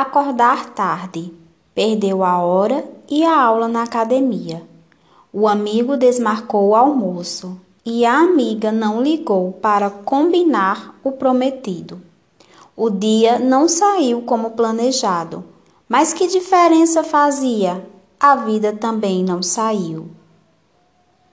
Acordar tarde. Perdeu a hora e a aula na academia. O amigo desmarcou o almoço e a amiga não ligou para combinar o prometido. O dia não saiu como planejado, mas que diferença fazia? A vida também não saiu.